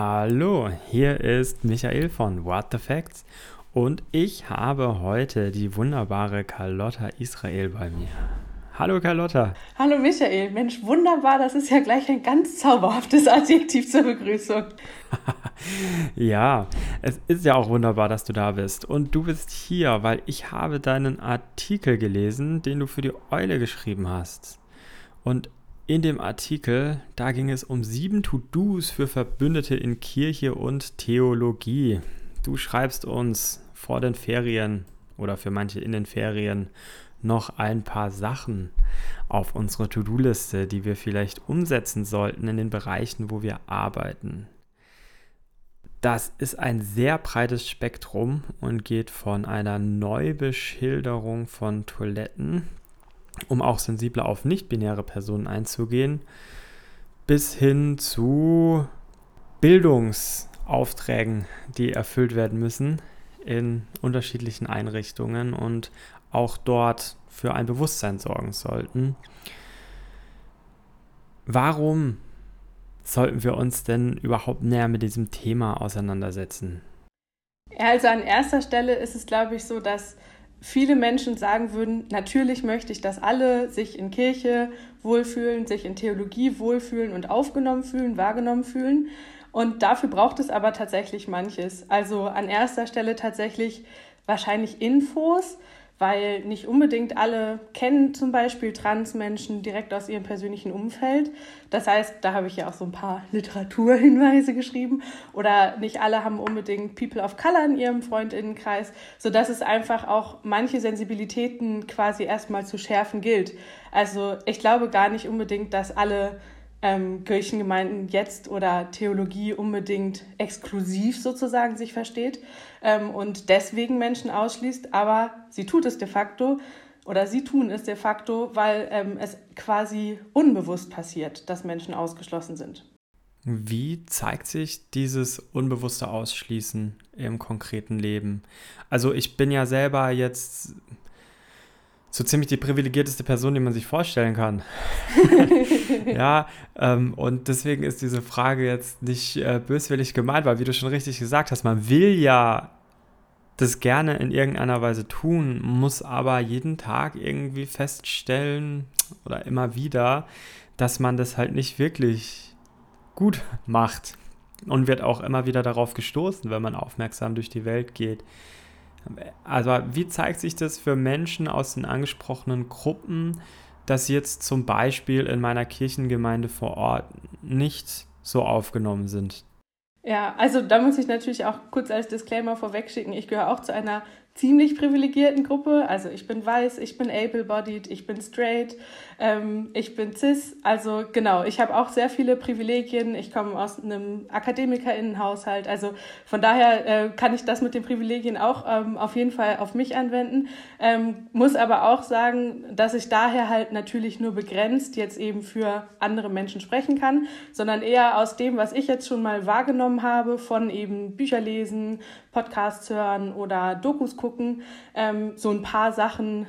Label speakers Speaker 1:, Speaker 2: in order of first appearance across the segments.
Speaker 1: Hallo, hier ist Michael von What the Facts und ich habe heute die wunderbare Carlotta Israel bei mir. Hallo Carlotta.
Speaker 2: Hallo Michael. Mensch, wunderbar. Das ist ja gleich ein ganz zauberhaftes Adjektiv zur Begrüßung.
Speaker 1: ja, es ist ja auch wunderbar, dass du da bist. Und du bist hier, weil ich habe deinen Artikel gelesen, den du für die Eule geschrieben hast. Und in dem Artikel, da ging es um sieben To-Dos für Verbündete in Kirche und Theologie. Du schreibst uns vor den Ferien oder für manche in den Ferien noch ein paar Sachen auf unsere To-Do-Liste, die wir vielleicht umsetzen sollten in den Bereichen, wo wir arbeiten. Das ist ein sehr breites Spektrum und geht von einer Neubeschilderung von Toiletten, um auch sensibler auf nicht-binäre Personen einzugehen, bis hin zu Bildungsaufträgen, die erfüllt werden müssen in unterschiedlichen Einrichtungen und auch dort für ein Bewusstsein sorgen sollten. Warum sollten wir uns denn überhaupt näher mit diesem Thema auseinandersetzen?
Speaker 2: Also an erster Stelle ist es, glaube ich, so, dass viele Menschen sagen würden, natürlich möchte ich, dass alle sich in Kirche wohlfühlen, sich in Theologie wohlfühlen und aufgenommen fühlen, wahrgenommen fühlen. Und dafür braucht es aber tatsächlich manches. Also an erster Stelle tatsächlich wahrscheinlich Infos, weil nicht unbedingt alle kennen zum Beispiel Transmenschen direkt aus ihrem persönlichen Umfeld. Das heißt, da habe ich ja auch so ein paar Literaturhinweise geschrieben. Oder nicht alle haben unbedingt People of Color in ihrem Freundinnenkreis, sodass es einfach auch manche Sensibilitäten quasi erstmal zu schärfen gilt. Also ich glaube gar nicht unbedingt, dass alle ähm, Kirchengemeinden jetzt oder Theologie unbedingt exklusiv sozusagen sich versteht ähm, und deswegen Menschen ausschließt, aber sie tut es de facto oder sie tun es de facto, weil ähm, es quasi unbewusst passiert, dass Menschen ausgeschlossen sind.
Speaker 1: Wie zeigt sich dieses unbewusste Ausschließen im konkreten Leben? Also ich bin ja selber jetzt so ziemlich die privilegierteste Person, die man sich vorstellen kann. ja, ähm, und deswegen ist diese Frage jetzt nicht äh, böswillig gemeint, weil wie du schon richtig gesagt hast, man will ja das gerne in irgendeiner Weise tun, muss aber jeden Tag irgendwie feststellen oder immer wieder, dass man das halt nicht wirklich gut macht und wird auch immer wieder darauf gestoßen, wenn man aufmerksam durch die Welt geht. Also wie zeigt sich das für Menschen aus den angesprochenen Gruppen, dass sie jetzt zum Beispiel in meiner Kirchengemeinde vor Ort nicht so aufgenommen sind?
Speaker 2: Ja, also da muss ich natürlich auch kurz als Disclaimer vorwegschicken, ich gehöre auch zu einer ziemlich privilegierten Gruppe. Also ich bin weiß, ich bin able-bodied, ich bin straight, ähm, ich bin cis. Also genau, ich habe auch sehr viele Privilegien. Ich komme aus einem Akademikerinnenhaushalt. Also von daher äh, kann ich das mit den Privilegien auch ähm, auf jeden Fall auf mich anwenden. Ähm, muss aber auch sagen, dass ich daher halt natürlich nur begrenzt jetzt eben für andere Menschen sprechen kann, sondern eher aus dem, was ich jetzt schon mal wahrgenommen habe von eben Bücher lesen, Podcasts hören oder Dokus gucken, ähm, so ein paar Sachen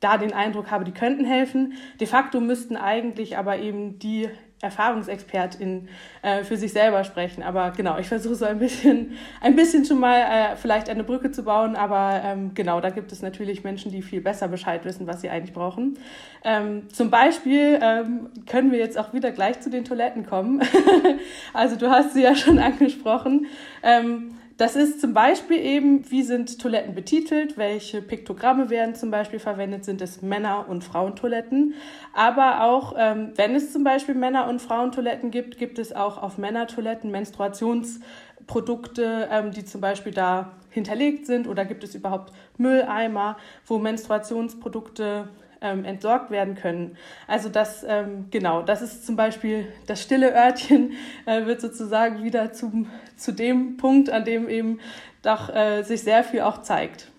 Speaker 2: da den Eindruck habe, die könnten helfen. De facto müssten eigentlich aber eben die ErfahrungsexpertInnen äh, für sich selber sprechen. Aber genau, ich versuche so ein bisschen, ein bisschen schon mal äh, vielleicht eine Brücke zu bauen. Aber ähm, genau, da gibt es natürlich Menschen, die viel besser Bescheid wissen, was sie eigentlich brauchen. Ähm, zum Beispiel ähm, können wir jetzt auch wieder gleich zu den Toiletten kommen. also du hast sie ja schon angesprochen. Ähm, das ist zum Beispiel eben, wie sind Toiletten betitelt, welche Piktogramme werden zum Beispiel verwendet, sind es Männer- und Frauentoiletten. Aber auch, ähm, wenn es zum Beispiel Männer- und Frauentoiletten gibt, gibt es auch auf Männertoiletten Menstruationsprodukte, ähm, die zum Beispiel da hinterlegt sind. Oder gibt es überhaupt Mülleimer, wo Menstruationsprodukte ähm, entsorgt werden können. Also das, ähm, genau, das ist zum Beispiel das stille Örtchen, äh, wird sozusagen wieder zum, zu dem Punkt, an dem eben doch äh, sich sehr viel auch zeigt.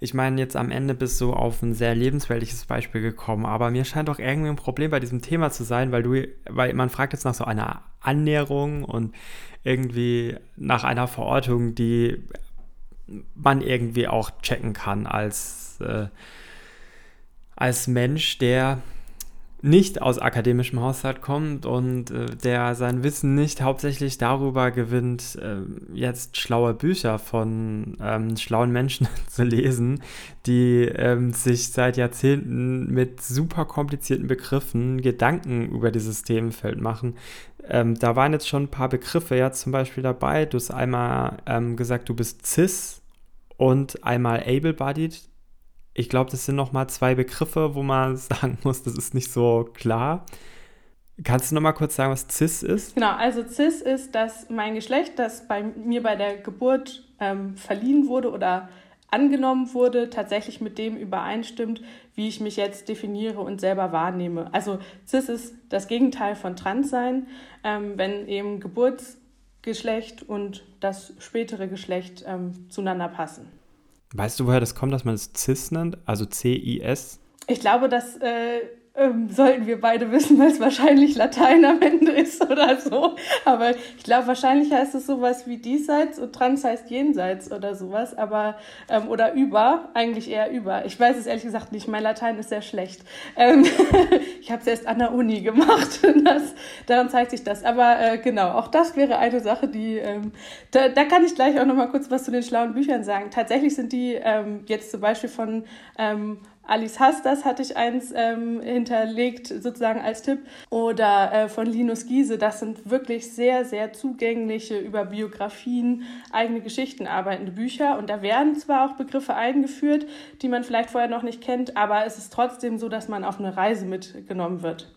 Speaker 1: Ich meine, jetzt am Ende bist du auf ein sehr lebensweltliches Beispiel gekommen, aber mir scheint doch irgendwie ein Problem bei diesem Thema zu sein, weil du, weil man fragt jetzt nach so einer Annäherung und irgendwie nach einer Verortung, die man irgendwie auch checken kann als äh, als Mensch, der nicht aus akademischem Haushalt kommt und äh, der sein Wissen nicht hauptsächlich darüber gewinnt, äh, jetzt schlaue Bücher von ähm, schlauen Menschen zu lesen, die ähm, sich seit Jahrzehnten mit super komplizierten Begriffen Gedanken über dieses Themenfeld machen. Ähm, da waren jetzt schon ein paar Begriffe ja zum Beispiel dabei. Du hast einmal ähm, gesagt, du bist cis und einmal able-bodied ich glaube, das sind nochmal zwei Begriffe, wo man sagen muss, das ist nicht so klar. Kannst du nochmal kurz sagen, was CIS ist?
Speaker 2: Genau, also CIS ist, dass mein Geschlecht, das bei mir bei der Geburt ähm, verliehen wurde oder angenommen wurde, tatsächlich mit dem übereinstimmt, wie ich mich jetzt definiere und selber wahrnehme. Also CIS ist das Gegenteil von Transsein, ähm, wenn eben Geburtsgeschlecht und das spätere Geschlecht ähm, zueinander passen.
Speaker 1: Weißt du, woher das kommt, dass man es CIS nennt? Also C-I-S?
Speaker 2: Ich glaube, das äh, ähm, sollten wir beide wissen, weil es wahrscheinlich Latein am Ende ist oder so. Aber ich glaube, wahrscheinlich heißt es sowas wie diesseits und trans heißt jenseits oder sowas. Aber, ähm, oder über, eigentlich eher über. Ich weiß es ehrlich gesagt nicht. Mein Latein ist sehr schlecht. Ähm, ich habe es erst an der Uni gemacht. Das, daran zeigt sich das. Aber äh, genau, auch das wäre eine Sache, die, ähm, da, da kann ich gleich auch noch mal kurz was zu den schlauen Büchern sagen. Tatsächlich sind die ähm, jetzt zum Beispiel von ähm, Alice Hastas hatte ich eins ähm, hinterlegt, sozusagen als Tipp. Oder äh, von Linus Giese. Das sind wirklich sehr, sehr zugängliche über Biografien, eigene Geschichten arbeitende Bücher. Und da werden zwar auch Begriffe eingeführt, die man vielleicht vorher noch nicht kennt, aber es ist trotzdem so, dass man auf eine Reise mitgenommen wird.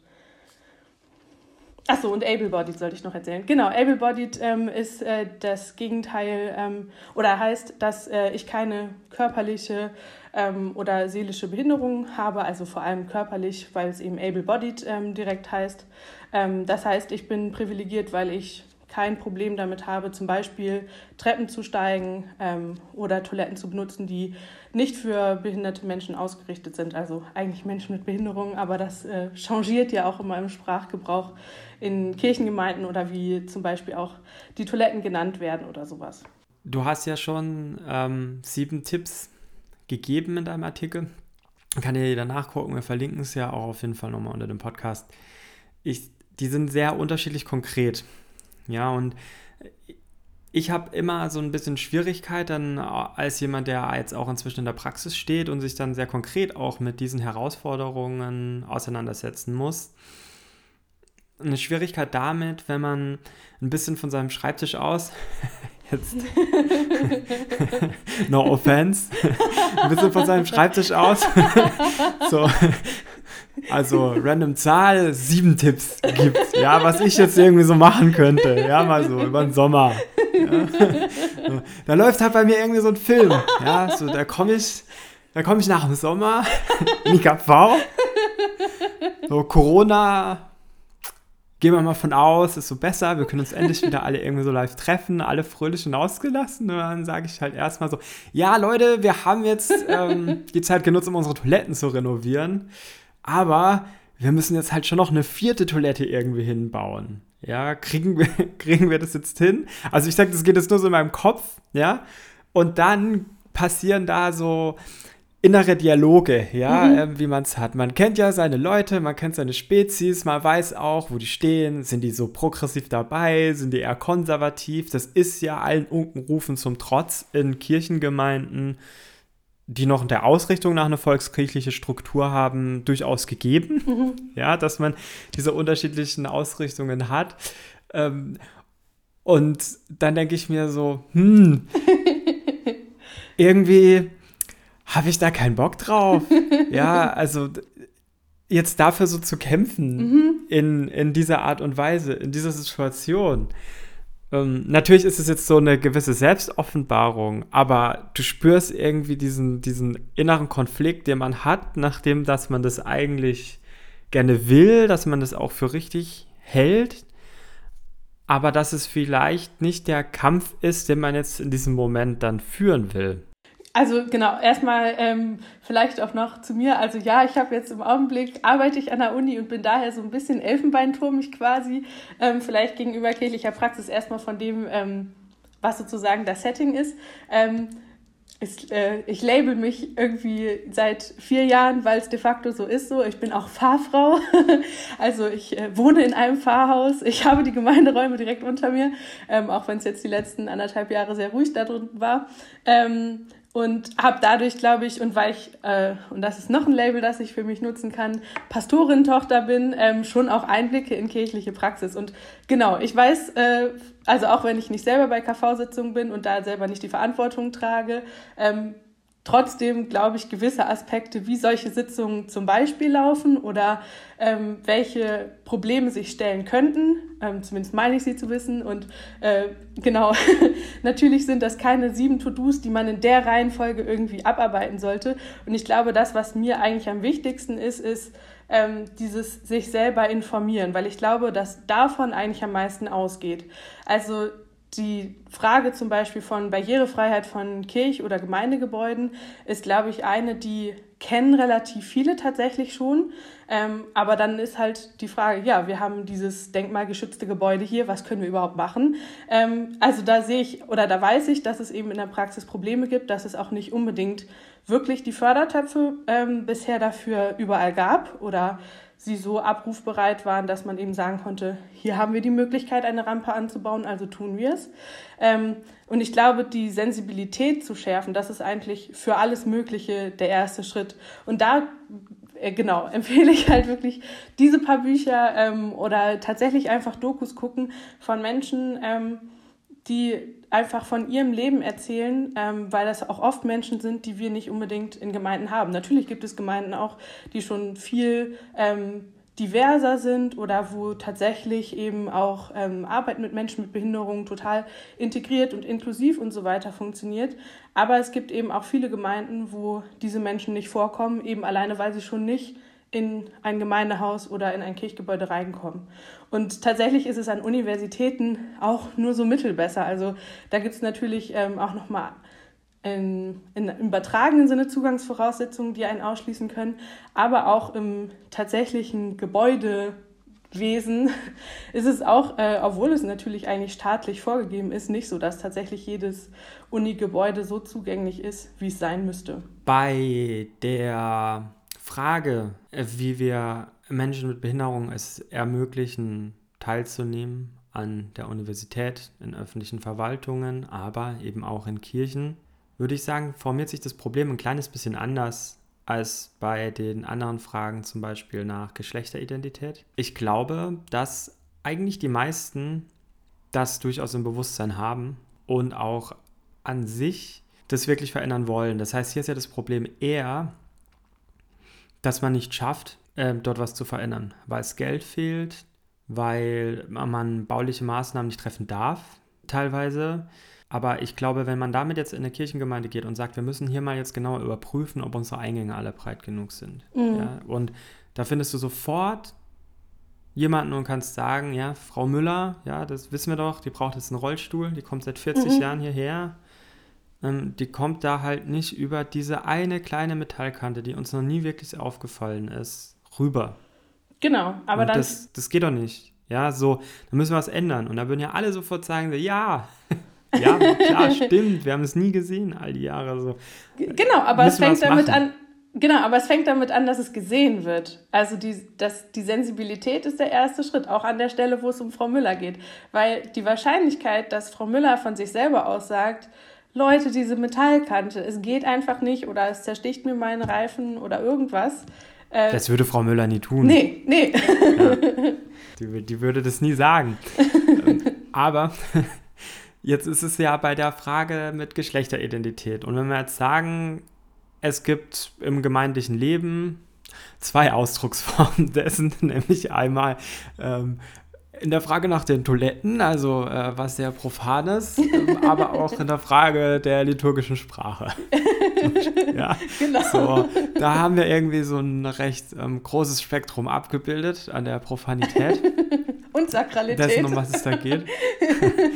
Speaker 2: Achso, und Able-Bodied sollte ich noch erzählen. Genau, Able-Bodied ähm, ist äh, das Gegenteil ähm, oder heißt, dass äh, ich keine körperliche ähm, oder seelische Behinderung habe, also vor allem körperlich, weil es eben Able-Bodied ähm, direkt heißt. Ähm, das heißt, ich bin privilegiert, weil ich kein Problem damit habe, zum Beispiel Treppen zu steigen ähm, oder Toiletten zu benutzen, die nicht für behinderte Menschen ausgerichtet sind. Also eigentlich Menschen mit Behinderung, aber das äh, changiert ja auch immer im Sprachgebrauch in Kirchengemeinden oder wie zum Beispiel auch die Toiletten genannt werden oder sowas.
Speaker 1: Du hast ja schon ähm, sieben Tipps gegeben in deinem Artikel. Kann ja jeder nachgucken. Wir verlinken es ja auch auf jeden Fall nochmal unter dem Podcast. Ich, die sind sehr unterschiedlich konkret. Ja, und ich habe immer so ein bisschen Schwierigkeit dann als jemand, der jetzt auch inzwischen in der Praxis steht und sich dann sehr konkret auch mit diesen Herausforderungen auseinandersetzen muss. Eine Schwierigkeit damit, wenn man ein bisschen von seinem Schreibtisch aus, jetzt no offense, ein bisschen von seinem Schreibtisch aus, so also random Zahl, sieben Tipps gibt. Ja, was ich jetzt irgendwie so machen könnte. Ja, mal so über den Sommer. Ja. Da läuft halt bei mir irgendwie so ein Film. Ja, so da komme ich, da ich nach dem Sommer in die KV. So Corona gehen wir mal von aus, ist so besser, wir können uns endlich wieder alle irgendwie so live treffen, alle fröhlich und ausgelassen. Und dann sage ich halt erstmal so, ja Leute, wir haben jetzt ähm, die Zeit genutzt, um unsere Toiletten zu renovieren. Aber wir müssen jetzt halt schon noch eine vierte Toilette irgendwie hinbauen. Ja, kriegen wir, kriegen wir das jetzt hin? Also ich sage, das geht jetzt nur so in meinem Kopf, ja. Und dann passieren da so innere Dialoge, ja, mhm. äh, wie man es hat. Man kennt ja seine Leute, man kennt seine Spezies, man weiß auch, wo die stehen. Sind die so progressiv dabei? Sind die eher konservativ? Das ist ja allen Unkenrufen zum Trotz in Kirchengemeinden die noch in der Ausrichtung nach eine volkskirchliche Struktur haben, durchaus gegeben. Mhm. Ja, dass man diese unterschiedlichen Ausrichtungen hat. Ähm, und dann denke ich mir so, hm, irgendwie habe ich da keinen Bock drauf. ja, also jetzt dafür so zu kämpfen mhm. in, in dieser Art und Weise, in dieser Situation. Ähm, natürlich ist es jetzt so eine gewisse Selbstoffenbarung, aber du spürst irgendwie diesen, diesen inneren Konflikt, den man hat, nachdem, dass man das eigentlich gerne will, dass man das auch für richtig hält, aber dass es vielleicht nicht der Kampf ist, den man jetzt in diesem Moment dann führen will.
Speaker 2: Also genau, erstmal ähm, vielleicht auch noch zu mir. Also ja, ich habe jetzt im Augenblick, arbeite ich an der Uni und bin daher so ein bisschen elfenbeinturmig quasi, ähm, vielleicht gegenüber kirchlicher Praxis erstmal von dem, ähm, was sozusagen das Setting ist. Ähm, ich, äh, ich label mich irgendwie seit vier Jahren, weil es de facto so ist so. Ich bin auch Fahrfrau. also ich äh, wohne in einem Pfarrhaus. Ich habe die Gemeinderäume direkt unter mir, ähm, auch wenn es jetzt die letzten anderthalb Jahre sehr ruhig da drin war. Ähm, und habe dadurch, glaube ich, und weil ich, äh, und das ist noch ein Label, das ich für mich nutzen kann, Pastorin-Tochter bin, ähm, schon auch Einblicke in kirchliche Praxis. Und genau, ich weiß, äh, also auch wenn ich nicht selber bei KV-Sitzungen bin und da selber nicht die Verantwortung trage, ähm, trotzdem, glaube ich, gewisse Aspekte, wie solche Sitzungen zum Beispiel laufen oder ähm, welche Probleme sich stellen könnten. Ähm, zumindest meine ich sie zu wissen. Und äh, genau, natürlich sind das keine sieben To-Dos, die man in der Reihenfolge irgendwie abarbeiten sollte. Und ich glaube, das, was mir eigentlich am wichtigsten ist, ist ähm, dieses sich selber informieren, weil ich glaube, dass davon eigentlich am meisten ausgeht. Also die Frage zum Beispiel von Barrierefreiheit von Kirch- oder Gemeindegebäuden ist, glaube ich, eine, die kennen relativ viele tatsächlich schon. Ähm, aber dann ist halt die Frage, ja, wir haben dieses denkmalgeschützte Gebäude hier, was können wir überhaupt machen? Ähm, also da sehe ich oder da weiß ich, dass es eben in der Praxis Probleme gibt, dass es auch nicht unbedingt wirklich die Fördertöpfe ähm, bisher dafür überall gab oder sie so abrufbereit waren, dass man eben sagen konnte, hier haben wir die Möglichkeit, eine Rampe anzubauen, also tun wir es. Ähm, und ich glaube, die Sensibilität zu schärfen, das ist eigentlich für alles Mögliche der erste Schritt. Und da äh, genau, empfehle ich halt wirklich diese paar Bücher ähm, oder tatsächlich einfach Dokus gucken von Menschen, ähm, die einfach von ihrem Leben erzählen, ähm, weil das auch oft Menschen sind, die wir nicht unbedingt in Gemeinden haben. Natürlich gibt es Gemeinden auch, die schon viel ähm, diverser sind oder wo tatsächlich eben auch ähm, Arbeit mit Menschen mit Behinderungen total integriert und inklusiv und so weiter funktioniert. Aber es gibt eben auch viele Gemeinden, wo diese Menschen nicht vorkommen, eben alleine, weil sie schon nicht in ein Gemeindehaus oder in ein Kirchgebäude reinkommen. Und tatsächlich ist es an Universitäten auch nur so mittelbesser. Also da gibt es natürlich ähm, auch nochmal in, in, im übertragenen Sinne Zugangsvoraussetzungen, die einen ausschließen können, aber auch im tatsächlichen Gebäudewesen ist es auch, äh, obwohl es natürlich eigentlich staatlich vorgegeben ist, nicht so, dass tatsächlich jedes Uni-Gebäude so zugänglich ist, wie es sein müsste.
Speaker 1: Bei der Frage, äh, wie wir Menschen mit Behinderung es ermöglichen, teilzunehmen an der Universität, in öffentlichen Verwaltungen, aber eben auch in Kirchen, würde ich sagen, formiert sich das Problem ein kleines bisschen anders als bei den anderen Fragen, zum Beispiel nach Geschlechteridentität. Ich glaube, dass eigentlich die meisten das durchaus im Bewusstsein haben und auch an sich das wirklich verändern wollen. Das heißt, hier ist ja das Problem eher, dass man nicht schafft, äh, dort was zu verändern, weil es Geld fehlt, weil man bauliche Maßnahmen nicht treffen darf, teilweise. Aber ich glaube, wenn man damit jetzt in eine Kirchengemeinde geht und sagt, wir müssen hier mal jetzt genauer überprüfen, ob unsere Eingänge alle breit genug sind. Mhm. Ja, und da findest du sofort jemanden und kannst sagen, ja, Frau Müller, ja, das wissen wir doch, die braucht jetzt einen Rollstuhl, die kommt seit 40 mhm. Jahren hierher ähm, die kommt da halt nicht über diese eine kleine Metallkante, die uns noch nie wirklich aufgefallen ist, rüber.
Speaker 2: Genau, aber dann.
Speaker 1: Das, das geht doch nicht. Ja, so, da müssen wir was ändern. Und da würden ja alle sofort sagen, ja, ja, klar, stimmt, wir haben es nie gesehen, all die Jahre so.
Speaker 2: Genau, aber es fängt damit machen. an, Genau, aber es fängt damit an, dass es gesehen wird. Also die, das, die Sensibilität ist der erste Schritt, auch an der Stelle, wo es um Frau Müller geht. Weil die Wahrscheinlichkeit, dass Frau Müller von sich selber aussagt, Leute, diese Metallkante, es geht einfach nicht oder es zersticht mir meinen Reifen oder irgendwas.
Speaker 1: Äh, das würde Frau Müller nie tun.
Speaker 2: Nee, nee. Ja,
Speaker 1: die, die würde das nie sagen. Aber jetzt ist es ja bei der Frage mit Geschlechteridentität. Und wenn wir jetzt sagen, es gibt im gemeindlichen Leben zwei Ausdrucksformen dessen, nämlich einmal ähm, in der Frage nach den Toiletten, also äh, was sehr profanes, äh, aber auch in der Frage der liturgischen Sprache. ja, genau. So, da haben wir irgendwie so ein recht ähm, großes Spektrum abgebildet an der Profanität.
Speaker 2: Und Sakralität.
Speaker 1: Dessen, um was es da geht.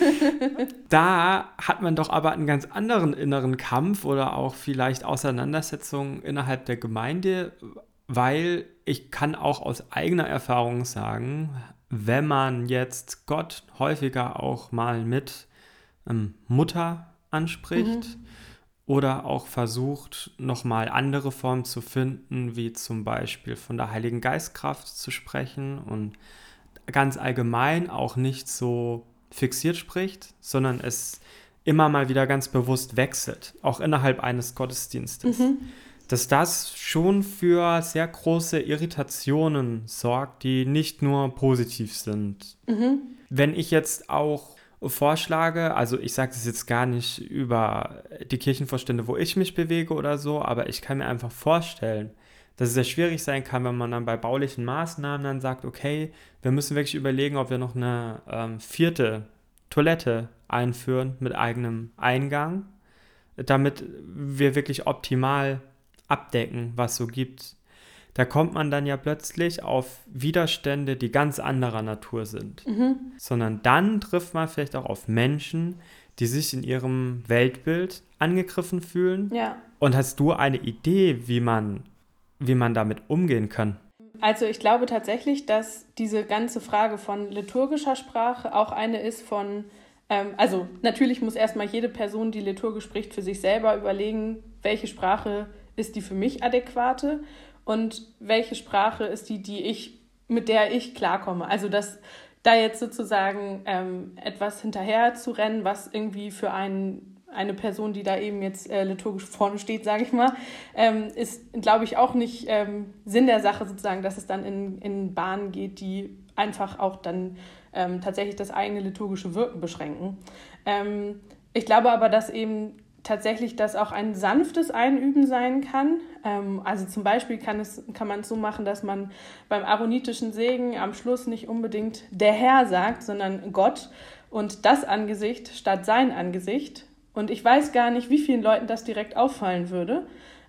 Speaker 1: da hat man doch aber einen ganz anderen inneren Kampf oder auch vielleicht Auseinandersetzungen innerhalb der Gemeinde, weil ich kann auch aus eigener Erfahrung sagen, wenn man jetzt Gott häufiger auch mal mit ähm, Mutter anspricht mhm. oder auch versucht, nochmal andere Formen zu finden, wie zum Beispiel von der Heiligen Geistkraft zu sprechen und ganz allgemein auch nicht so fixiert spricht, sondern es immer mal wieder ganz bewusst wechselt, auch innerhalb eines Gottesdienstes. Mhm. Dass das schon für sehr große Irritationen sorgt, die nicht nur positiv sind. Mhm. Wenn ich jetzt auch vorschlage, also ich sage das jetzt gar nicht über die Kirchenvorstände, wo ich mich bewege oder so, aber ich kann mir einfach vorstellen, dass es sehr schwierig sein kann, wenn man dann bei baulichen Maßnahmen dann sagt, okay, wir müssen wirklich überlegen, ob wir noch eine ähm, vierte Toilette einführen mit eigenem Eingang, damit wir wirklich optimal abdecken, was so gibt. Da kommt man dann ja plötzlich auf Widerstände, die ganz anderer Natur sind. Mhm. Sondern dann trifft man vielleicht auch auf Menschen, die sich in ihrem Weltbild angegriffen fühlen.
Speaker 2: Ja.
Speaker 1: Und hast du eine Idee, wie man, wie man damit umgehen kann?
Speaker 2: Also ich glaube tatsächlich, dass diese ganze Frage von liturgischer Sprache auch eine ist von, ähm, also natürlich muss erstmal jede Person, die liturgisch spricht, für sich selber überlegen, welche Sprache ist die für mich adäquate und welche Sprache ist die, die ich, mit der ich klarkomme. Also dass da jetzt sozusagen ähm, etwas hinterher zu rennen, was irgendwie für einen eine Person, die da eben jetzt äh, liturgisch vorne steht, sage ich mal, ähm, ist, glaube ich, auch nicht ähm, Sinn der Sache sozusagen, dass es dann in, in Bahnen geht, die einfach auch dann ähm, tatsächlich das eigene liturgische Wirken beschränken. Ähm, ich glaube aber, dass eben tatsächlich das auch ein sanftes Einüben sein kann. Ähm, also zum Beispiel kann, es, kann man es so machen, dass man beim aaronitischen Segen am Schluss nicht unbedingt der Herr sagt, sondern Gott und das Angesicht statt sein Angesicht und ich weiß gar nicht, wie vielen Leuten das direkt auffallen würde,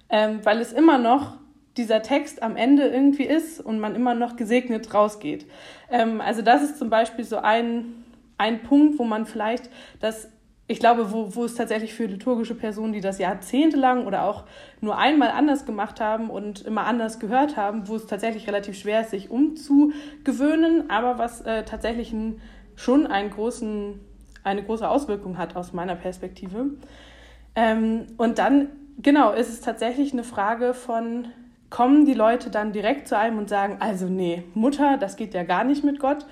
Speaker 2: ähm, weil es immer noch dieser Text am Ende irgendwie ist und man immer noch gesegnet rausgeht. Ähm, also das ist zum Beispiel so ein, ein Punkt, wo man vielleicht das, ich glaube, wo, wo es tatsächlich für liturgische Personen, die das jahrzehntelang oder auch nur einmal anders gemacht haben und immer anders gehört haben, wo es tatsächlich relativ schwer ist, sich umzugewöhnen, aber was äh, tatsächlich ein, schon einen großen eine große Auswirkung hat aus meiner Perspektive. Ähm, und dann, genau, ist es tatsächlich eine Frage von, kommen die Leute dann direkt zu einem und sagen, also nee, Mutter, das geht ja gar nicht mit Gott,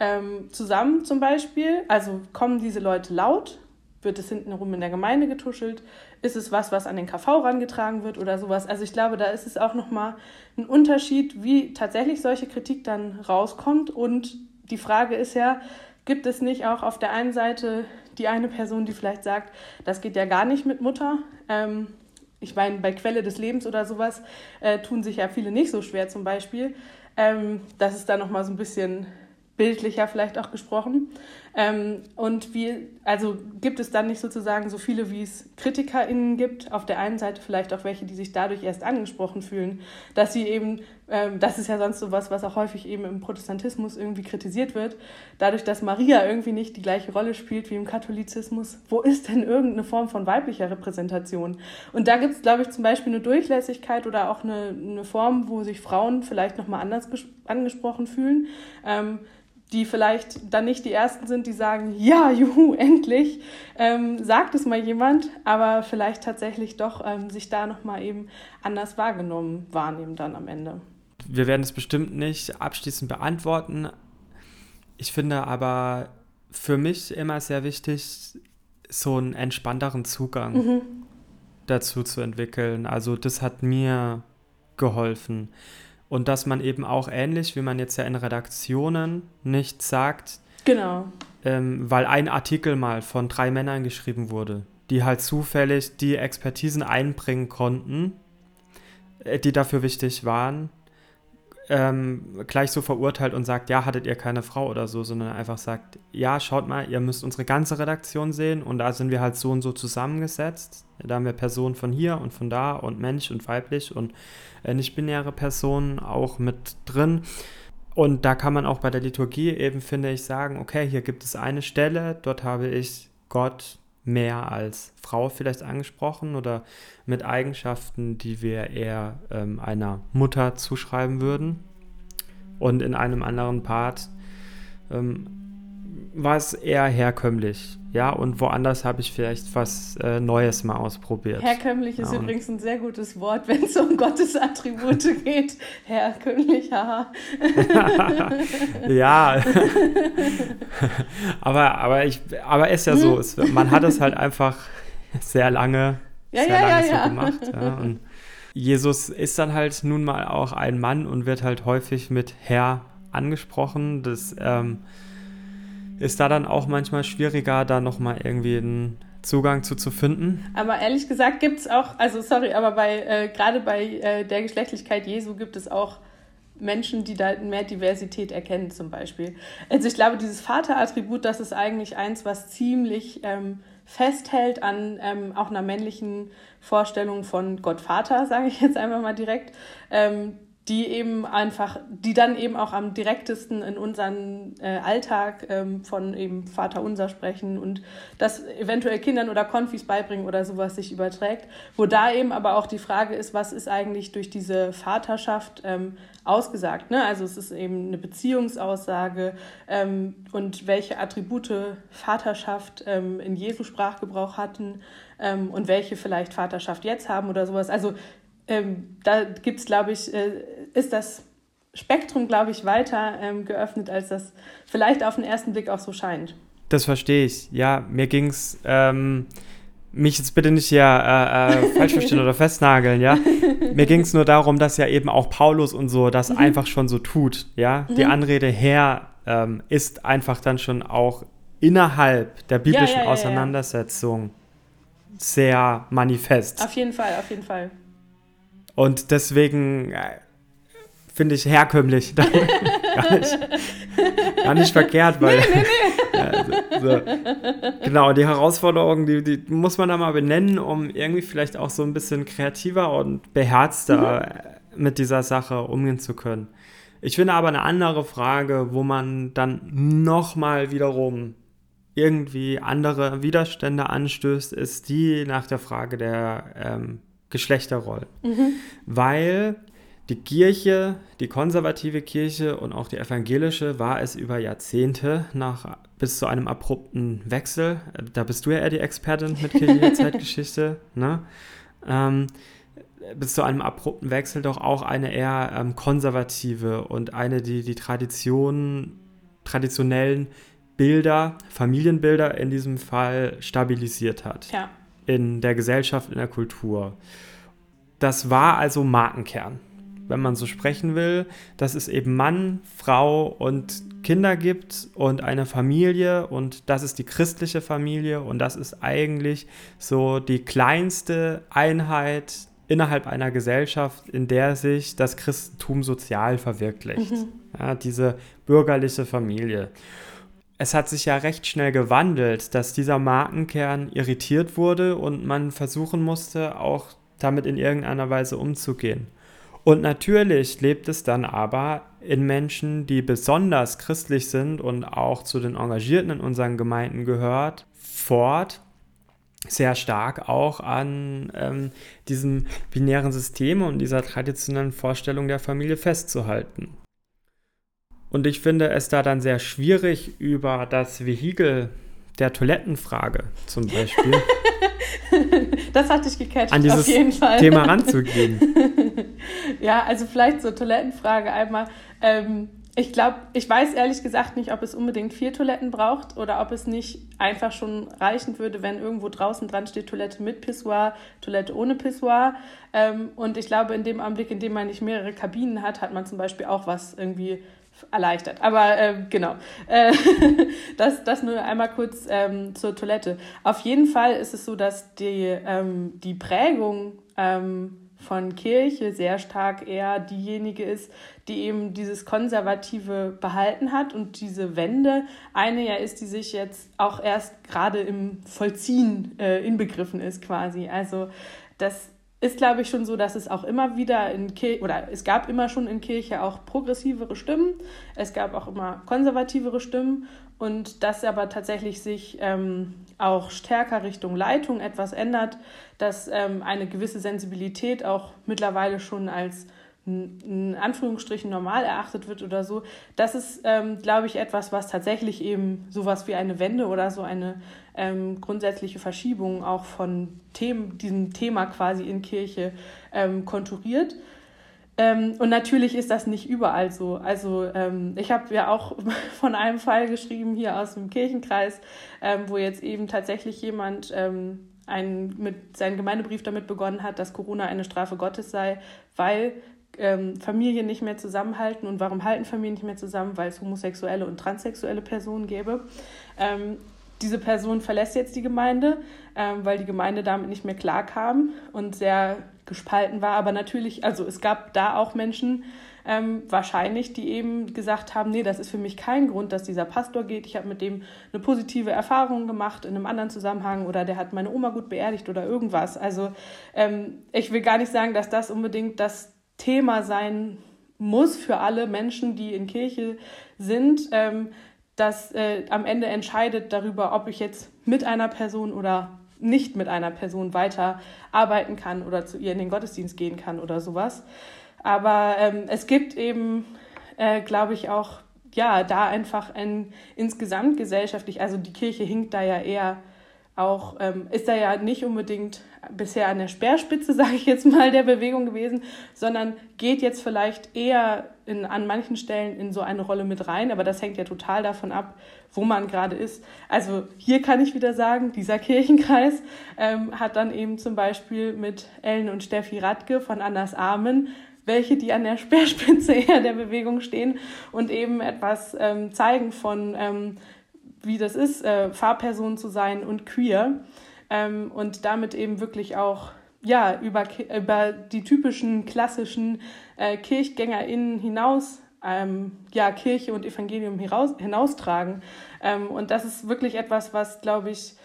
Speaker 2: ähm, zusammen zum Beispiel, also kommen diese Leute laut, wird es hintenrum in der Gemeinde getuschelt, ist es was, was an den KV rangetragen wird oder sowas. Also ich glaube, da ist es auch nochmal ein Unterschied, wie tatsächlich solche Kritik dann rauskommt. Und die Frage ist ja, Gibt es nicht auch auf der einen Seite die eine Person, die vielleicht sagt, das geht ja gar nicht mit Mutter? Ähm, ich meine, bei Quelle des Lebens oder sowas äh, tun sich ja viele nicht so schwer zum Beispiel. Ähm, das ist da nochmal so ein bisschen bildlicher vielleicht auch gesprochen. Ähm, und wie, also gibt es dann nicht sozusagen so viele, wie es KritikerInnen gibt, auf der einen Seite vielleicht auch welche, die sich dadurch erst angesprochen fühlen, dass sie eben, ähm, das ist ja sonst sowas, was auch häufig eben im Protestantismus irgendwie kritisiert wird, dadurch, dass Maria irgendwie nicht die gleiche Rolle spielt wie im Katholizismus, wo ist denn irgendeine Form von weiblicher Repräsentation? Und da gibt es, glaube ich, zum Beispiel eine Durchlässigkeit oder auch eine, eine Form, wo sich Frauen vielleicht nochmal anders angesprochen fühlen. Ähm, die vielleicht dann nicht die Ersten sind, die sagen, ja, juhu, endlich, ähm, sagt es mal jemand, aber vielleicht tatsächlich doch ähm, sich da nochmal eben anders wahrgenommen wahrnehmen dann am Ende.
Speaker 1: Wir werden es bestimmt nicht abschließend beantworten. Ich finde aber für mich immer sehr wichtig, so einen entspannteren Zugang mhm. dazu zu entwickeln. Also das hat mir geholfen. Und dass man eben auch ähnlich, wie man jetzt ja in Redaktionen nicht sagt,
Speaker 2: genau.
Speaker 1: Ähm, weil ein Artikel mal von drei Männern geschrieben wurde, die halt zufällig die Expertisen einbringen konnten, äh, die dafür wichtig waren, ähm, gleich so verurteilt und sagt, ja, hattet ihr keine Frau oder so, sondern einfach sagt, ja, schaut mal, ihr müsst unsere ganze Redaktion sehen und da sind wir halt so und so zusammengesetzt. Da haben wir Personen von hier und von da und männlich und weiblich und äh, nicht-binäre Personen auch mit drin. Und da kann man auch bei der Liturgie eben, finde ich, sagen, okay, hier gibt es eine Stelle, dort habe ich Gott mehr als Frau vielleicht angesprochen oder mit Eigenschaften, die wir eher ähm, einer Mutter zuschreiben würden. Und in einem anderen Part ähm, war es eher herkömmlich. Ja, und woanders habe ich vielleicht was äh, Neues mal ausprobiert.
Speaker 2: Herkömmlich ist ja, übrigens ein sehr gutes Wort, wenn es um Gottes Attribute geht. Herkömmlich, haha.
Speaker 1: ja, aber, aber, ich, aber ist ja so, es, man hat es halt einfach sehr lange, ja, sehr ja, lange ja, so gemacht. Ja, und Jesus ist dann halt nun mal auch ein Mann und wird halt häufig mit Herr angesprochen. Das ähm, ist da dann auch manchmal schwieriger, da nochmal irgendwie einen Zugang zu, zu finden.
Speaker 2: Aber ehrlich gesagt gibt es auch, also sorry, aber bei äh, gerade bei äh, der Geschlechtlichkeit Jesu gibt es auch Menschen, die da mehr Diversität erkennen, zum Beispiel. Also ich glaube, dieses Vaterattribut, das ist eigentlich eins, was ziemlich ähm, festhält an ähm, auch einer männlichen Vorstellung von Gott Vater, sage ich jetzt einfach mal direkt. Ähm, die eben einfach, die dann eben auch am direktesten in unseren äh, Alltag ähm, von eben Vater unser sprechen und das eventuell Kindern oder Konfis beibringen oder sowas sich überträgt, wo da eben aber auch die Frage ist, was ist eigentlich durch diese Vaterschaft ähm, ausgesagt. Ne? Also es ist eben eine Beziehungsaussage ähm, und welche Attribute Vaterschaft ähm, in Jesu Sprachgebrauch hatten ähm, und welche vielleicht Vaterschaft jetzt haben oder sowas. Also ähm, da gibt es, glaube ich, äh, ist das Spektrum, glaube ich, weiter ähm, geöffnet, als das vielleicht auf den ersten Blick auch so scheint.
Speaker 1: Das verstehe ich. Ja, mir ging es, ähm, mich jetzt bitte nicht hier äh, äh, falsch verstehen oder festnageln, ja. Mir ging es nur darum, dass ja eben auch Paulus und so das mhm. einfach schon so tut, ja. Mhm. Die Anrede Herr ähm, ist einfach dann schon auch innerhalb der biblischen ja, ja, ja, Auseinandersetzung sehr manifest.
Speaker 2: Auf jeden Fall, auf jeden Fall.
Speaker 1: Und deswegen äh, finde ich herkömmlich gar, nicht, gar nicht verkehrt, weil. Nee, nee, nee. Ja, so, so. Genau, die Herausforderungen, die, die muss man da mal benennen, um irgendwie vielleicht auch so ein bisschen kreativer und beherzter mhm. mit dieser Sache umgehen zu können. Ich finde aber eine andere Frage, wo man dann nochmal wiederum irgendwie andere Widerstände anstößt, ist die nach der Frage der ähm, Geschlechterrollen. Mhm. Weil die Kirche, die konservative Kirche und auch die evangelische war es über Jahrzehnte nach bis zu einem abrupten Wechsel. Da bist du ja eher die Expertin mit kirchlicher Zeitgeschichte, ne? Ähm, bis zu einem abrupten Wechsel doch auch eine eher ähm, konservative und eine, die die Tradition, traditionellen Bilder, Familienbilder in diesem Fall stabilisiert hat. Ja in der Gesellschaft, in der Kultur. Das war also Markenkern, wenn man so sprechen will, dass es eben Mann, Frau und Kinder gibt und eine Familie und das ist die christliche Familie und das ist eigentlich so die kleinste Einheit innerhalb einer Gesellschaft, in der sich das Christentum sozial verwirklicht. Mhm. Ja, diese bürgerliche Familie es hat sich ja recht schnell gewandelt, dass dieser Markenkern irritiert wurde und man versuchen musste, auch damit in irgendeiner Weise umzugehen. Und natürlich lebt es dann aber in Menschen, die besonders christlich sind und auch zu den Engagierten in unseren Gemeinden gehört, fort, sehr stark auch an ähm, diesem binären System und dieser traditionellen Vorstellung der Familie festzuhalten. Und ich finde es da dann sehr schwierig, über das Vehikel der Toilettenfrage zum Beispiel.
Speaker 2: das hat dich gecatcht,
Speaker 1: an dieses auf jeden Fall. Thema ranzugehen.
Speaker 2: ja, also vielleicht zur Toilettenfrage einmal. Ähm, ich glaube, ich weiß ehrlich gesagt nicht, ob es unbedingt vier Toiletten braucht oder ob es nicht einfach schon reichen würde, wenn irgendwo draußen dran steht Toilette mit Pissoir, Toilette ohne Pissoir. Ähm, und ich glaube, in dem Augenblick, in dem man nicht mehrere Kabinen hat, hat man zum Beispiel auch was irgendwie erleichtert. Aber äh, genau, äh, das, das nur einmal kurz ähm, zur Toilette. Auf jeden Fall ist es so, dass die, ähm, die Prägung ähm, von Kirche sehr stark eher diejenige ist, die eben dieses Konservative behalten hat und diese Wende eine ja ist, die sich jetzt auch erst gerade im Vollziehen äh, inbegriffen ist quasi. Also das ist, glaube ich, schon so, dass es auch immer wieder in Kirche, oder es gab immer schon in Kirche auch progressivere Stimmen, es gab auch immer konservativere Stimmen. Und dass aber tatsächlich sich ähm, auch stärker Richtung Leitung etwas ändert, dass ähm, eine gewisse Sensibilität auch mittlerweile schon als in Anführungsstrichen normal erachtet wird oder so, das ist, ähm, glaube ich, etwas, was tatsächlich eben sowas wie eine Wende oder so eine ähm, grundsätzliche Verschiebung auch von Themen, diesem Thema quasi in Kirche ähm, konturiert. Ähm, und natürlich ist das nicht überall so. Also ähm, ich habe ja auch von einem Fall geschrieben hier aus dem Kirchenkreis, ähm, wo jetzt eben tatsächlich jemand ein, mit seinen Gemeindebrief damit begonnen hat, dass Corona eine Strafe Gottes sei, weil ähm, Familien nicht mehr zusammenhalten. Und warum halten Familien nicht mehr zusammen? Weil es homosexuelle und transsexuelle Personen gäbe. Ähm, diese Person verlässt jetzt die Gemeinde, ähm, weil die Gemeinde damit nicht mehr klarkam und sehr gespalten war. Aber natürlich, also es gab da auch Menschen, ähm, wahrscheinlich, die eben gesagt haben, nee, das ist für mich kein Grund, dass dieser Pastor geht. Ich habe mit dem eine positive Erfahrung gemacht in einem anderen Zusammenhang oder der hat meine Oma gut beerdigt oder irgendwas. Also ähm, ich will gar nicht sagen, dass das unbedingt das Thema sein muss für alle Menschen, die in Kirche sind. Ähm, das äh, am Ende entscheidet darüber, ob ich jetzt mit einer Person oder nicht mit einer Person weiter arbeiten kann oder zu ihr in den Gottesdienst gehen kann oder sowas. Aber ähm, es gibt eben, äh, glaube ich, auch ja, da einfach ein insgesamt gesellschaftlich, also die Kirche hinkt da ja eher auch, ähm, ist da ja nicht unbedingt bisher an der Speerspitze, sage ich jetzt mal, der Bewegung gewesen, sondern geht jetzt vielleicht eher in, an manchen Stellen in so eine Rolle mit rein. Aber das hängt ja total davon ab, wo man gerade ist. Also hier kann ich wieder sagen, dieser Kirchenkreis ähm, hat dann eben zum Beispiel mit Ellen und Steffi Radke von Annas Armen welche, die an der Speerspitze eher der Bewegung stehen und eben etwas ähm, zeigen von ähm, wie das ist, äh, Fahrperson zu sein und queer ähm, und damit eben wirklich auch ja, über, über die typischen klassischen äh, KirchgängerInnen hinaus ähm, ja, Kirche und Evangelium hinaus, hinaustragen. Ähm, und das ist wirklich etwas, was, glaube ich,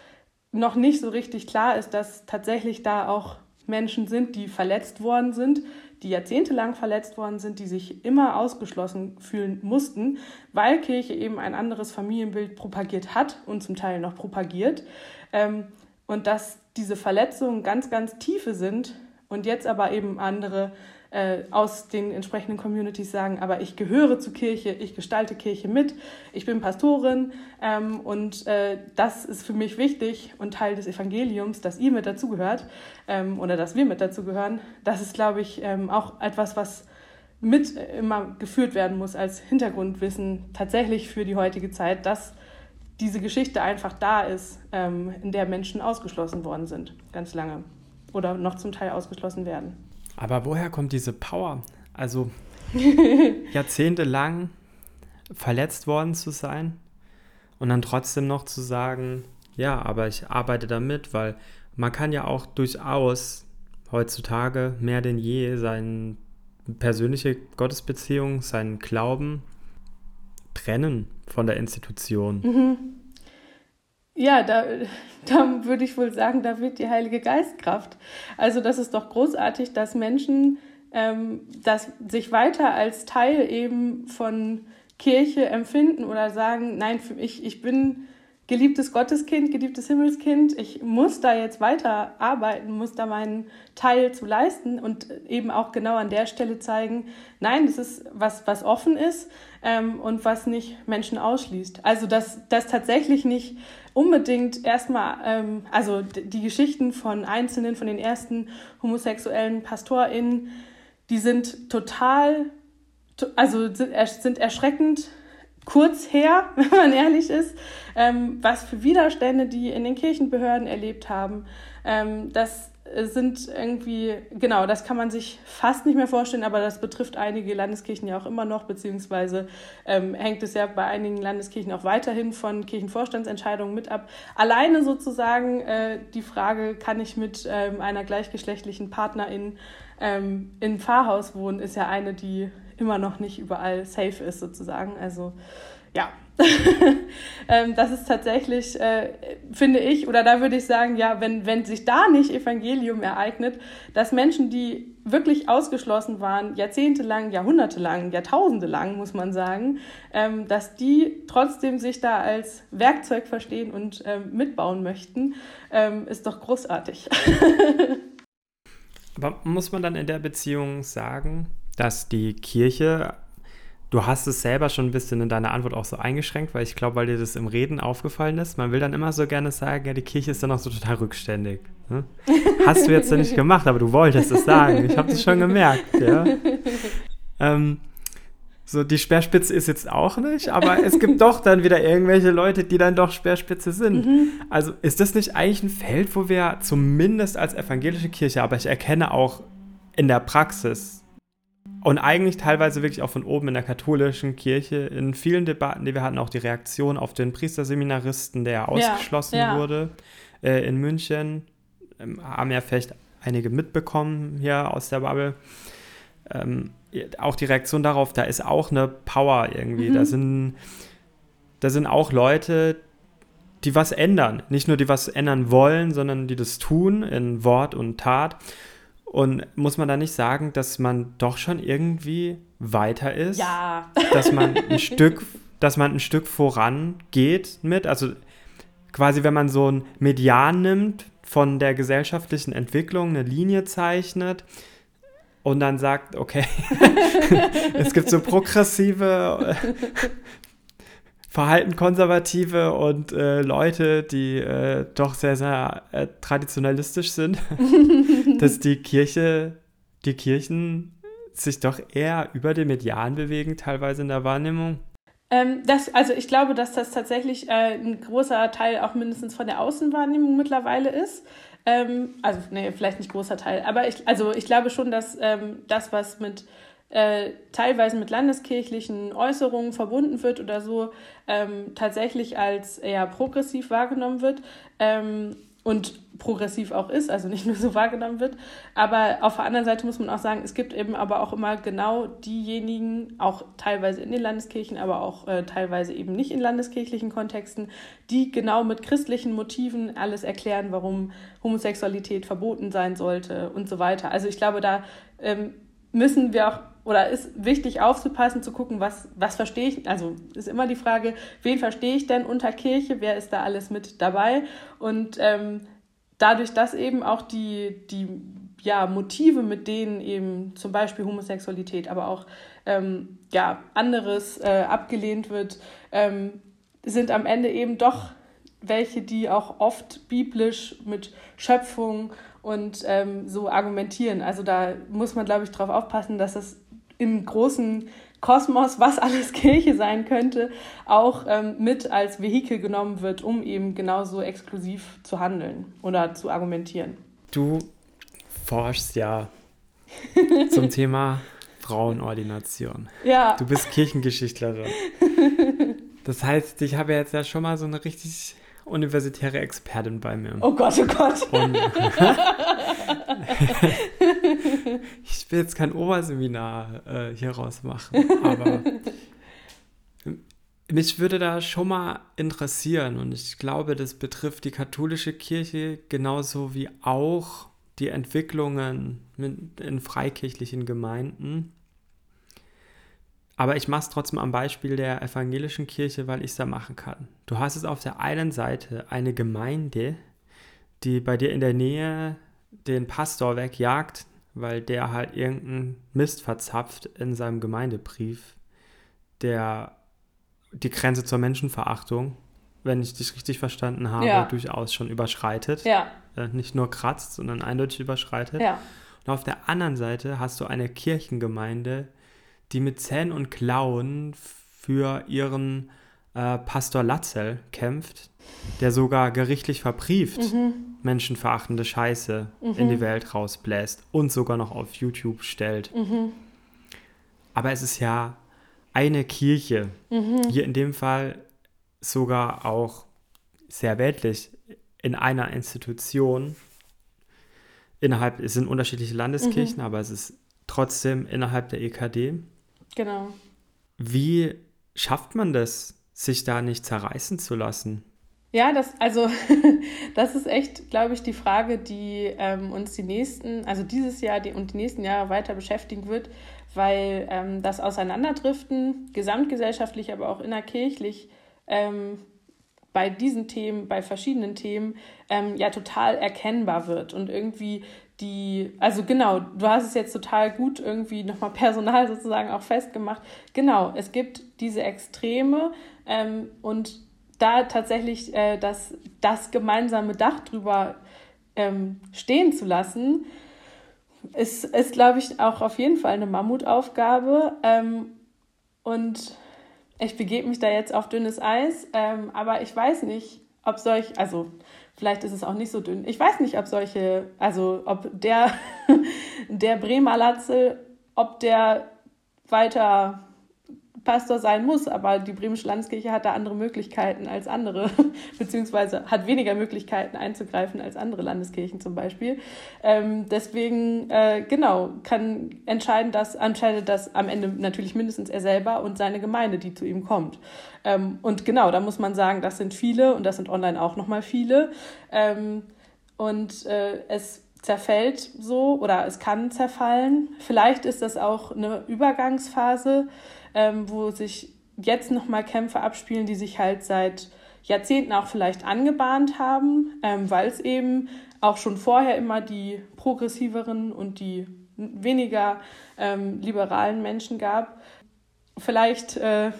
Speaker 2: noch nicht so richtig klar ist, dass tatsächlich da auch Menschen sind, die verletzt worden sind, die jahrzehntelang verletzt worden sind, die sich immer ausgeschlossen fühlen mussten, weil Kirche eben ein anderes Familienbild propagiert hat und zum Teil noch propagiert. Ähm, und dass diese Verletzungen ganz, ganz tiefe sind und jetzt aber eben andere äh, aus den entsprechenden Communities sagen, aber ich gehöre zur Kirche, ich gestalte Kirche mit, ich bin Pastorin ähm, und äh, das ist für mich wichtig und Teil des Evangeliums, dass ihr mit dazugehört ähm, oder dass wir mit dazugehören. Das ist, glaube ich, ähm, auch etwas, was mit immer geführt werden muss als Hintergrundwissen tatsächlich für die heutige Zeit, dass diese Geschichte einfach da ist, ähm, in der Menschen ausgeschlossen worden sind, ganz lange oder noch zum Teil ausgeschlossen werden.
Speaker 1: Aber woher kommt diese Power? Also jahrzehntelang verletzt worden zu sein und dann trotzdem noch zu sagen, ja, aber ich arbeite damit, weil man kann ja auch durchaus heutzutage mehr denn je seine persönliche Gottesbeziehung, seinen Glauben trennen von der Institution. Mhm.
Speaker 2: Ja, da, da würde ich wohl sagen, da wird die Heilige Geistkraft. Also das ist doch großartig, dass Menschen ähm, das sich weiter als Teil eben von Kirche empfinden oder sagen, nein, mich, ich bin geliebtes Gotteskind, geliebtes Himmelskind, ich muss da jetzt weiter arbeiten, muss da meinen Teil zu leisten und eben auch genau an der Stelle zeigen, nein, das ist was, was offen ist ähm, und was nicht Menschen ausschließt. Also dass das tatsächlich nicht unbedingt erstmal, ähm, also die Geschichten von Einzelnen, von den ersten homosexuellen PastorInnen, die sind total, also sind erschreckend kurz her, wenn man ehrlich ist, ähm, was für Widerstände die in den Kirchenbehörden erlebt haben. Ähm, das sind irgendwie, genau, das kann man sich fast nicht mehr vorstellen, aber das betrifft einige Landeskirchen ja auch immer noch, beziehungsweise ähm, hängt es ja bei einigen Landeskirchen auch weiterhin von Kirchenvorstandsentscheidungen mit ab. Alleine sozusagen äh, die Frage, kann ich mit ähm, einer gleichgeschlechtlichen Partnerin ähm, in Pfarrhaus wohnen, ist ja eine, die immer noch nicht überall safe ist sozusagen. Also ja, ähm, das ist tatsächlich, äh, finde ich, oder da würde ich sagen, ja, wenn, wenn sich da nicht Evangelium ereignet, dass Menschen, die wirklich ausgeschlossen waren, jahrzehntelang, jahrhundertelang, jahrtausendelang, muss man sagen, ähm, dass die trotzdem sich da als Werkzeug verstehen und ähm, mitbauen möchten, ist doch großartig.
Speaker 1: Aber muss man dann in der Beziehung sagen, dass die Kirche, du hast es selber schon ein bisschen in deiner Antwort auch so eingeschränkt, weil ich glaube, weil dir das im Reden aufgefallen ist, man will dann immer so gerne sagen, ja, die Kirche ist dann auch so total rückständig. Ne? Hast du jetzt ja nicht gemacht, aber du wolltest es sagen. Ich habe das schon gemerkt, ja. Ähm, so, die Speerspitze ist jetzt auch nicht, aber es gibt doch dann wieder irgendwelche Leute, die dann doch Speerspitze sind. Mhm. Also ist das nicht eigentlich ein Feld, wo wir zumindest als evangelische Kirche, aber ich erkenne auch in der Praxis und eigentlich teilweise wirklich auch von oben in der katholischen Kirche, in vielen Debatten, die wir hatten, auch die Reaktion auf den Priesterseminaristen, der ausgeschlossen ja, ja. wurde äh, in München, ähm, haben ja vielleicht einige mitbekommen hier aus der Bubble. Ähm, auch die Reaktion darauf, da ist auch eine Power irgendwie. Mhm. Da, sind, da sind auch Leute, die was ändern. Nicht nur die was ändern wollen, sondern die das tun in Wort und Tat. Und muss man da nicht sagen, dass man doch schon irgendwie weiter ist?
Speaker 2: Ja.
Speaker 1: Dass man ein Stück, dass man ein Stück vorangeht mit. Also quasi, wenn man so ein Median nimmt von der gesellschaftlichen Entwicklung, eine Linie zeichnet, und dann sagt, okay, es gibt so progressive, äh, verhaltenkonservative und äh, Leute, die äh, doch sehr, sehr äh, traditionalistisch sind, dass die Kirche, die Kirchen sich doch eher über den Median bewegen, teilweise in der Wahrnehmung.
Speaker 2: Ähm, das, also ich glaube, dass das tatsächlich äh, ein großer Teil auch mindestens von der Außenwahrnehmung mittlerweile ist. Ähm, also, nee, vielleicht nicht großer Teil. Aber ich, also ich glaube schon, dass ähm, das, was mit äh, teilweise mit landeskirchlichen Äußerungen verbunden wird oder so, ähm, tatsächlich als eher progressiv wahrgenommen wird. Und progressiv auch ist, also nicht nur so wahrgenommen wird. Aber auf der anderen Seite muss man auch sagen, es gibt eben aber auch immer genau diejenigen, auch teilweise in den Landeskirchen, aber auch äh, teilweise eben nicht in landeskirchlichen Kontexten, die genau mit christlichen Motiven alles erklären, warum Homosexualität verboten sein sollte und so weiter. Also ich glaube, da ähm, müssen wir auch oder ist wichtig aufzupassen, zu gucken, was, was verstehe ich, also ist immer die Frage, wen verstehe ich denn unter Kirche, wer ist da alles mit dabei und ähm, dadurch, dass eben auch die, die ja, Motive, mit denen eben zum Beispiel Homosexualität, aber auch ähm, ja, anderes äh, abgelehnt wird, ähm, sind am Ende eben doch welche, die auch oft biblisch mit Schöpfung und ähm, so argumentieren. Also da muss man, glaube ich, darauf aufpassen, dass es im großen Kosmos, was alles Kirche sein könnte, auch ähm, mit als Vehikel genommen wird, um eben genauso exklusiv zu handeln oder zu argumentieren.
Speaker 1: Du forschst ja zum Thema Frauenordination.
Speaker 2: Ja.
Speaker 1: Du bist Kirchengeschichtlerin. Das heißt, ich habe jetzt ja schon mal so eine richtig universitäre Expertin bei mir.
Speaker 2: Oh Gott, oh Gott. Und,
Speaker 1: will jetzt kein Oberseminar äh, hier raus machen, aber mich würde da schon mal interessieren und ich glaube, das betrifft die katholische Kirche genauso wie auch die Entwicklungen in freikirchlichen Gemeinden. Aber ich mache es trotzdem am Beispiel der evangelischen Kirche, weil ich es da machen kann. Du hast es auf der einen Seite eine Gemeinde, die bei dir in der Nähe den Pastor wegjagt, weil der halt irgendeinen Mist verzapft in seinem Gemeindebrief, der die Grenze zur Menschenverachtung, wenn ich dich richtig verstanden habe, ja. durchaus schon überschreitet.
Speaker 2: Ja.
Speaker 1: Äh, nicht nur kratzt, sondern eindeutig überschreitet.
Speaker 2: Ja.
Speaker 1: Und auf der anderen Seite hast du eine Kirchengemeinde, die mit Zähnen und Klauen für ihren äh, Pastor Latzel kämpft, der sogar gerichtlich verbrieft mhm. menschenverachtende Scheiße mhm. in die Welt rausbläst und sogar noch auf YouTube stellt. Mhm. Aber es ist ja eine Kirche, mhm. hier in dem Fall sogar auch sehr weltlich in einer Institution. Innerhalb, es sind unterschiedliche Landeskirchen, mhm. aber es ist trotzdem innerhalb der EKD.
Speaker 2: Genau.
Speaker 1: Wie schafft man das, sich da nicht zerreißen zu lassen?
Speaker 2: Ja, das, also, das ist echt, glaube ich, die Frage, die ähm, uns die nächsten, also dieses Jahr die, und die nächsten Jahre weiter beschäftigen wird, weil ähm, das Auseinanderdriften, gesamtgesellschaftlich, aber auch innerkirchlich, ähm, bei diesen Themen, bei verschiedenen Themen, ähm, ja total erkennbar wird und irgendwie die, also genau, du hast es jetzt total gut irgendwie nochmal personal sozusagen auch festgemacht. Genau, es gibt diese Extreme ähm, und da tatsächlich äh, das, das gemeinsame Dach drüber ähm, stehen zu lassen, ist, ist glaube ich, auch auf jeden Fall eine Mammutaufgabe. Ähm, und ich begebe mich da jetzt auf dünnes Eis, ähm, aber ich weiß nicht, ob solch, also vielleicht ist es auch nicht so dünn. Ich weiß nicht, ob solche, also ob der, der Bremer Latzel, ob der weiter Pastor sein muss, aber die Bremische Landeskirche hat da andere Möglichkeiten als andere, beziehungsweise hat weniger Möglichkeiten einzugreifen als andere Landeskirchen zum Beispiel. Ähm, deswegen, äh, genau, kann entscheiden, dass, entscheidet das am Ende natürlich mindestens er selber und seine Gemeinde, die zu ihm kommt. Ähm, und genau, da muss man sagen, das sind viele und das sind online auch nochmal viele. Ähm, und äh, es zerfällt so oder es kann zerfallen. Vielleicht ist das auch eine Übergangsphase ähm, wo sich jetzt nochmal Kämpfe abspielen, die sich halt seit Jahrzehnten auch vielleicht angebahnt haben, ähm, weil es eben auch schon vorher immer die progressiveren und die weniger ähm, liberalen Menschen gab. Vielleicht äh,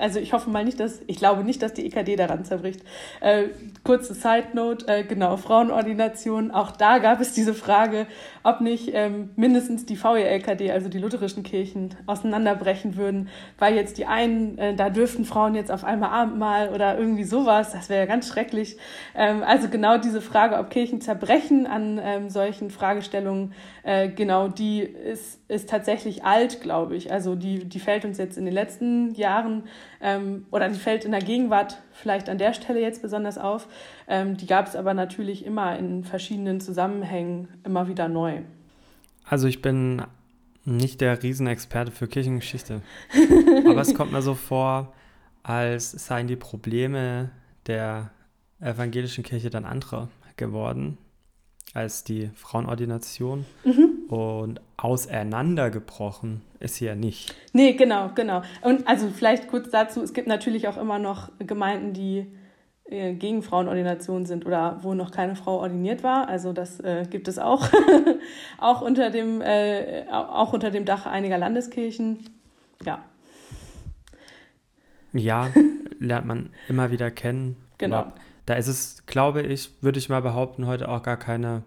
Speaker 2: also ich hoffe mal nicht, dass, ich glaube nicht, dass die EKD daran zerbricht. Äh, kurze Side Note, äh, genau, Frauenordination, auch da gab es diese Frage, ob nicht ähm, mindestens die VELKD, also die lutherischen Kirchen, auseinanderbrechen würden, weil jetzt die einen, äh, da dürften Frauen jetzt auf einmal Abendmahl oder irgendwie sowas, das wäre ja ganz schrecklich. Ähm, also genau diese Frage, ob Kirchen zerbrechen an ähm, solchen Fragestellungen, äh, genau, die ist, ist tatsächlich alt, glaube ich. Also die, die fällt uns jetzt in den letzten Jahren ähm, oder die fällt in der Gegenwart vielleicht an der Stelle jetzt besonders auf. Ähm, die gab es aber natürlich immer in verschiedenen Zusammenhängen immer wieder neu.
Speaker 1: Also ich bin nicht der Riesenexperte für Kirchengeschichte, aber es kommt mir so vor, als seien die Probleme der evangelischen Kirche dann andere geworden als die Frauenordination. Mhm. Und auseinandergebrochen ist sie ja nicht.
Speaker 2: Nee, genau, genau. Und also vielleicht kurz dazu, es gibt natürlich auch immer noch Gemeinden, die äh, gegen Frauenordination sind oder wo noch keine Frau ordiniert war. Also das äh, gibt es auch. auch, unter dem, äh, auch unter dem Dach einiger Landeskirchen. Ja.
Speaker 1: Ja, lernt man immer wieder kennen. Genau. Da ist es, glaube ich, würde ich mal behaupten, heute auch gar keine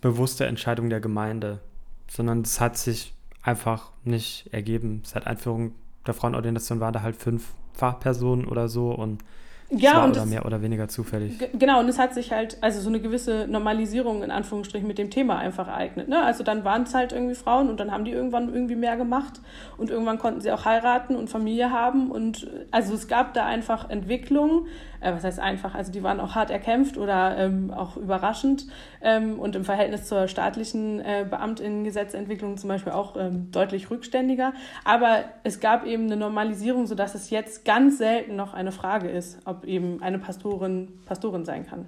Speaker 1: bewusste Entscheidung der Gemeinde, sondern es hat sich einfach nicht ergeben. Seit Einführung der Frauenordination waren da halt fünf Fachpersonen oder so und ja, war und oder mehr oder weniger zufällig.
Speaker 2: Genau, und es hat sich halt, also so eine gewisse Normalisierung in Anführungsstrichen mit dem Thema einfach ereignet. Ne? Also dann waren es halt irgendwie Frauen und dann haben die irgendwann irgendwie mehr gemacht und irgendwann konnten sie auch heiraten und Familie haben. Und also es gab da einfach Entwicklungen, äh, was heißt einfach, also die waren auch hart erkämpft oder ähm, auch überraschend ähm, und im Verhältnis zur staatlichen äh, Beamtinnengesetzentwicklung zum Beispiel auch ähm, deutlich rückständiger. Aber es gab eben eine Normalisierung, sodass es jetzt ganz selten noch eine Frage ist, ob eben eine Pastorin Pastorin sein kann.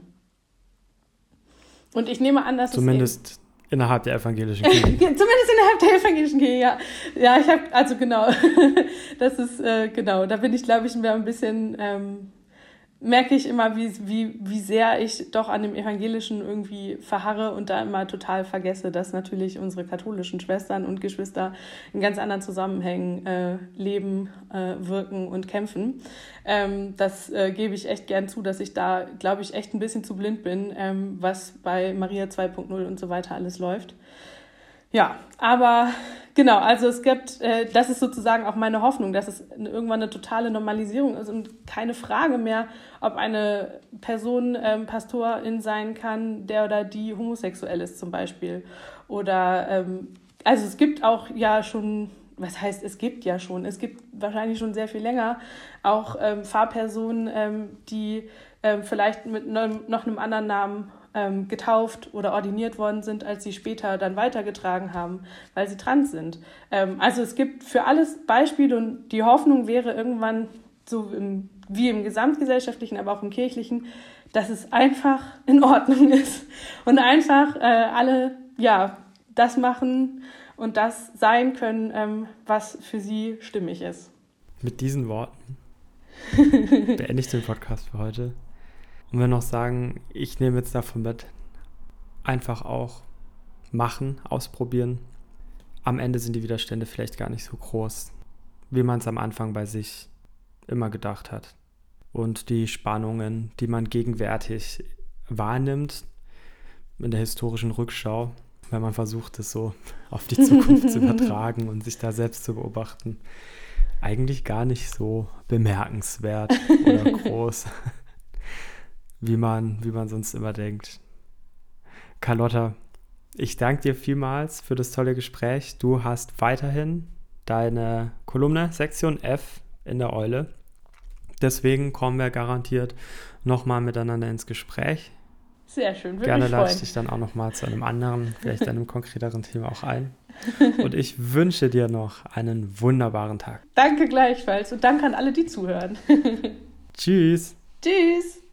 Speaker 2: Und ich nehme an, dass
Speaker 1: Zumindest es innerhalb der evangelischen Kirche.
Speaker 2: Zumindest innerhalb der evangelischen Kirche, ja. Ja, ich habe, also genau, das ist, äh, genau, da bin ich, glaube ich, ein bisschen ähm, merke ich immer, wie, wie, wie sehr ich doch an dem Evangelischen irgendwie verharre und da immer total vergesse, dass natürlich unsere katholischen Schwestern und Geschwister in ganz anderen Zusammenhängen äh, leben, äh, wirken und kämpfen. Ähm, das äh, gebe ich echt gern zu, dass ich da, glaube ich, echt ein bisschen zu blind bin, ähm, was bei Maria 2.0 und so weiter alles läuft. Ja, aber genau, also es gibt, äh, das ist sozusagen auch meine Hoffnung, dass es irgendwann eine totale Normalisierung ist und keine Frage mehr, ob eine Person ähm, Pastorin sein kann, der oder die homosexuell ist zum Beispiel. Oder, ähm, also es gibt auch ja schon, was heißt, es gibt ja schon, es gibt wahrscheinlich schon sehr viel länger auch ähm, Fahrpersonen, ähm, die ähm, vielleicht mit ne, noch einem anderen Namen ähm, getauft oder ordiniert worden sind, als sie später dann weitergetragen haben, weil sie trans sind. Ähm, also es gibt für alles Beispiele und die Hoffnung wäre irgendwann so im, wie im gesamtgesellschaftlichen, aber auch im kirchlichen, dass es einfach in Ordnung ist und einfach äh, alle ja das machen und das sein können, ähm, was für sie stimmig ist.
Speaker 1: Mit diesen Worten beende ich den Podcast für heute. Und wir noch sagen, ich nehme jetzt davon mit, einfach auch machen, ausprobieren. Am Ende sind die Widerstände vielleicht gar nicht so groß, wie man es am Anfang bei sich immer gedacht hat. Und die Spannungen, die man gegenwärtig wahrnimmt in der historischen Rückschau, wenn man versucht, es so auf die Zukunft zu übertragen und sich da selbst zu beobachten, eigentlich gar nicht so bemerkenswert oder groß, wie man, wie man sonst immer denkt. Carlotta, ich danke dir vielmals für das tolle Gespräch. Du hast weiterhin deine Kolumne Sektion F in der Eule. Deswegen kommen wir garantiert nochmal miteinander ins Gespräch.
Speaker 2: Sehr schön.
Speaker 1: Würde Gerne lade ich dich dann auch nochmal zu einem anderen, vielleicht einem konkreteren Thema auch ein. Und ich wünsche dir noch einen wunderbaren Tag.
Speaker 2: Danke gleichfalls und danke an alle, die zuhören.
Speaker 1: Tschüss.
Speaker 2: Tschüss.